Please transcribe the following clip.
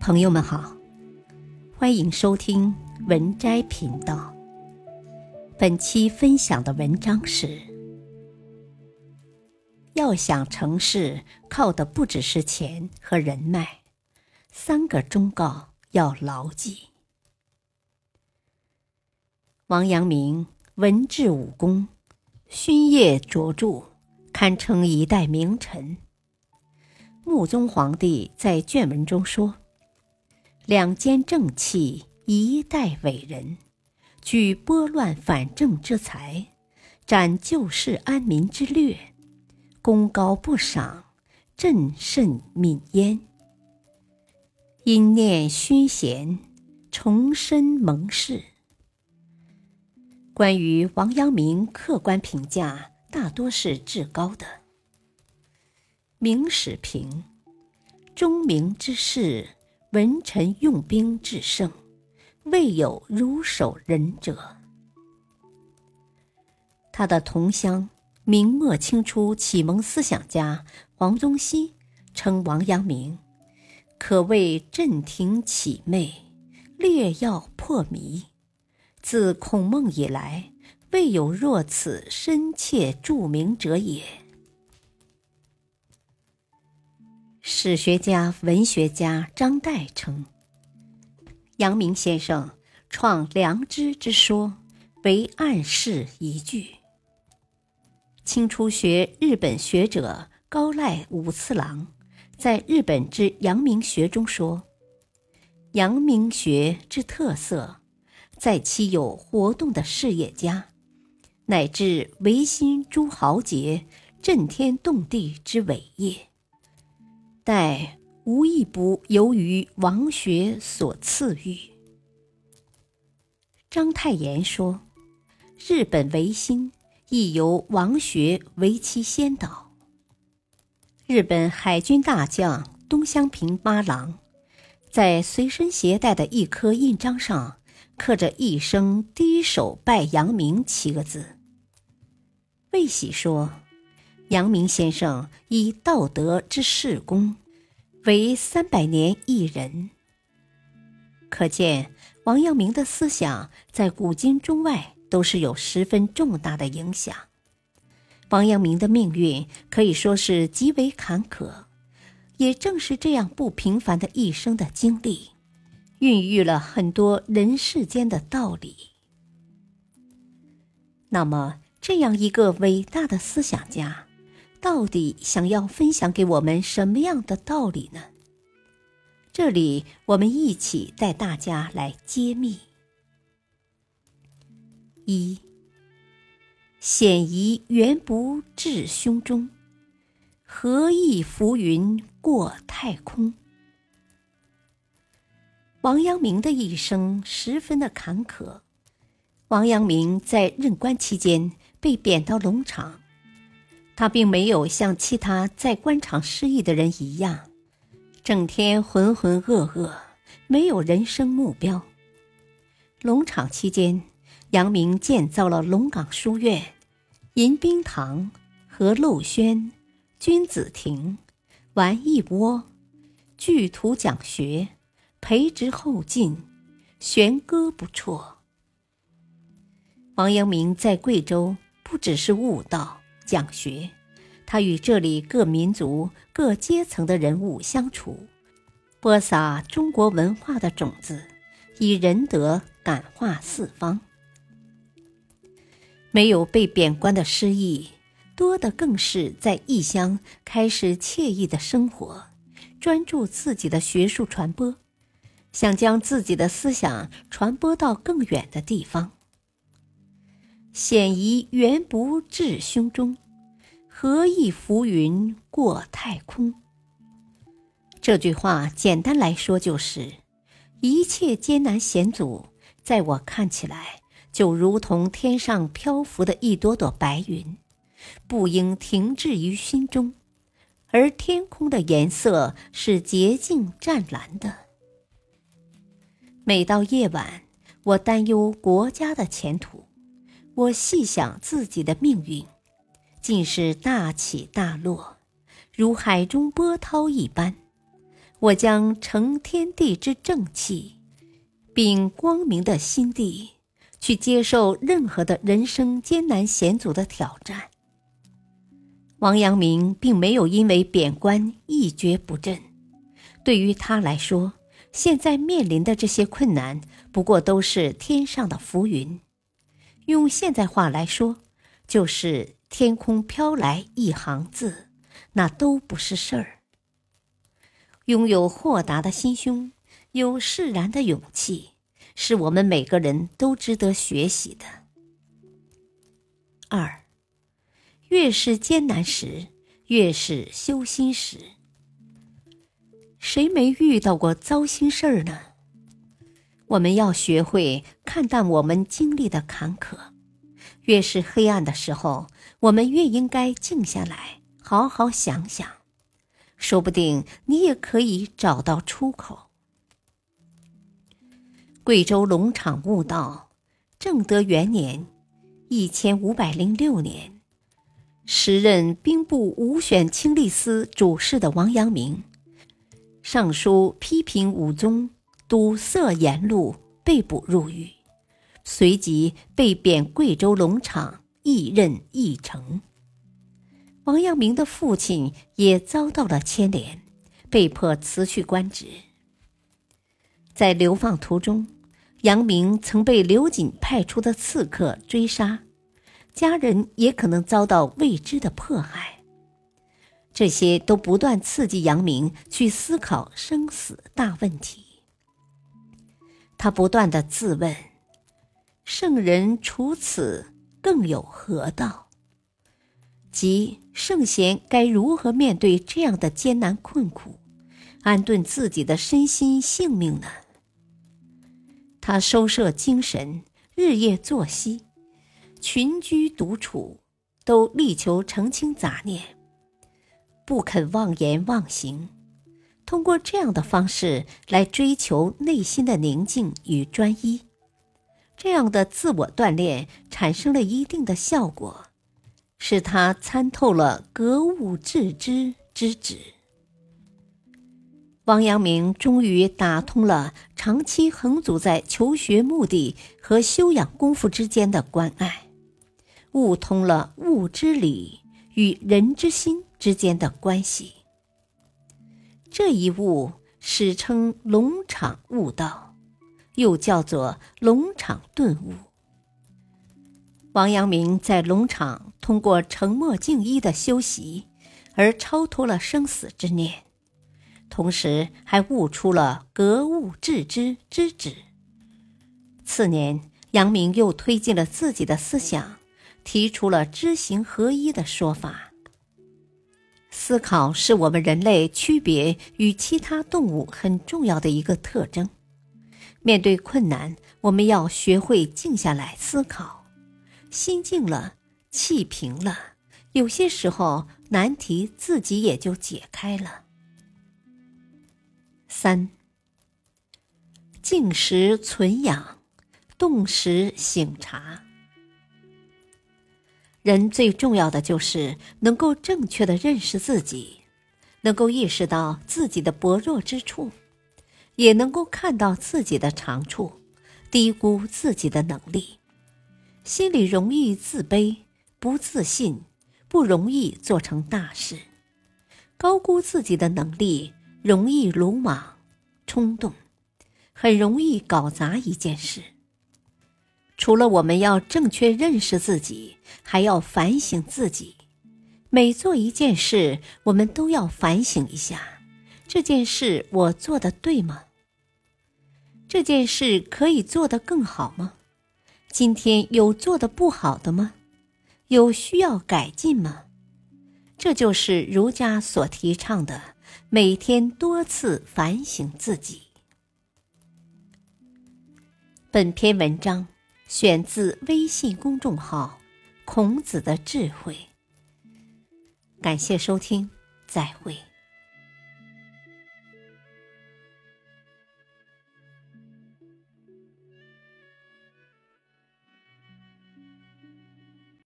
朋友们好，欢迎收听文摘频道。本期分享的文章是：要想成事，靠的不只是钱和人脉，三个忠告要牢记。王阳明文治武功，勋业卓著，堪称一代名臣。穆宗皇帝在卷文中说：“两肩正气，一代伟人，举拨乱反正之才，展救世安民之略，功高不赏，朕甚悯焉。因念勋贤，重申盟誓。”关于王阳明，客观评价大多是至高的。《明史评》：中明之士，文臣用兵制胜，未有如守仁者。他的同乡、明末清初启蒙思想家黄宗羲称王阳明，可谓镇庭启媚，列要破迷。自孔孟以来，未有若此深切著名者也。史学家、文学家张岱称，阳明先生创良知之说，为暗示一句。清初学日本学者高濑武次郎在日本之阳明学中说，阳明学之特色。在其有活动的事业家，乃至维新诸豪杰震天动地之伟业，但无一不由于王学所赐予。章太炎说：“日本维新亦由王学为其先导。”日本海军大将东乡平八郎在随身携带的一颗印章上。刻着一生低首拜阳明七个字。魏喜说：“阳明先生以道德之事功，为三百年一人。”可见王阳明的思想在古今中外都是有十分重大的影响。王阳明的命运可以说是极为坎坷，也正是这样不平凡的一生的经历。孕育了很多人世间的道理。那么，这样一个伟大的思想家，到底想要分享给我们什么样的道理呢？这里，我们一起带大家来揭秘。一，险夷原不至胸中，何意浮云过太空？王阳明的一生十分的坎坷。王阳明在任官期间被贬到龙场，他并没有像其他在官场失意的人一样，整天浑浑噩噩，没有人生目标。龙场期间，阳明建造了龙岗书院、迎宾堂、和陋轩、君子亭、玩艺窝、聚图讲学。培植后进，弦歌不辍。王阳明在贵州不只是悟道讲学，他与这里各民族、各阶层的人物相处，播撒中国文化的种子，以仁德感化四方。没有被贬官的失意，多的更是在异乡开始惬意的生活，专注自己的学术传播。想将自己的思想传播到更远的地方。险夷原不至胸中，何以浮云过太空？这句话简单来说就是：一切艰难险阻，在我看起来就如同天上漂浮的一朵朵白云，不应停滞于心中，而天空的颜色是洁净湛蓝的。每到夜晚，我担忧国家的前途，我细想自己的命运，尽是大起大落，如海中波涛一般。我将承天地之正气，并光明的心地，去接受任何的人生艰难险阻的挑战。王阳明并没有因为贬官一蹶不振，对于他来说，现在面临的这些困难，不过都是天上的浮云。用现在话来说，就是天空飘来一行字，那都不是事儿。拥有豁达的心胸，有释然的勇气，是我们每个人都值得学习的。二，越是艰难时，越是修心时。谁没遇到过糟心事儿呢？我们要学会看淡我们经历的坎坷，越是黑暗的时候，我们越应该静下来，好好想想，说不定你也可以找到出口。贵州龙场悟道，正德元年（一千五百零六年），时任兵部武选清吏司主事的王阳明，上书批评武宗。堵塞言路，被捕入狱，随即被贬贵州龙场，一任驿丞。王阳明的父亲也遭到了牵连，被迫辞去官职。在流放途中，阳明曾被刘瑾派出的刺客追杀，家人也可能遭到未知的迫害。这些都不断刺激阳明去思考生死大问题。他不断的自问：“圣人除此，更有何道？即圣贤该如何面对这样的艰难困苦，安顿自己的身心性命呢？”他收摄精神，日夜作息，群居独处，都力求澄清杂念，不肯妄言妄行。通过这样的方式来追求内心的宁静与专一，这样的自我锻炼产生了一定的效果，使他参透了格物致知之旨。王阳明终于打通了长期横阻在求学目的和修养功夫之间的关爱，悟通了物之理与人之心之间的关系。这一悟史称龙场悟道，又叫做龙场顿悟。王阳明在龙场通过沉默静一的修习，而超脱了生死之念，同时还悟出了格物致知之旨。次年，阳明又推进了自己的思想，提出了知行合一的说法。思考是我们人类区别与其他动物很重要的一个特征。面对困难，我们要学会静下来思考，心静了，气平了，有些时候难题自己也就解开了。三，静时存养，动时醒察。人最重要的就是能够正确的认识自己，能够意识到自己的薄弱之处，也能够看到自己的长处，低估自己的能力，心里容易自卑、不自信，不容易做成大事；高估自己的能力，容易鲁莽、冲动，很容易搞砸一件事。除了我们要正确认识自己，还要反省自己。每做一件事，我们都要反省一下：这件事我做的对吗？这件事可以做得更好吗？今天有做的不好的吗？有需要改进吗？这就是儒家所提倡的每天多次反省自己。本篇文章。选自微信公众号“孔子的智慧”。感谢收听，再会。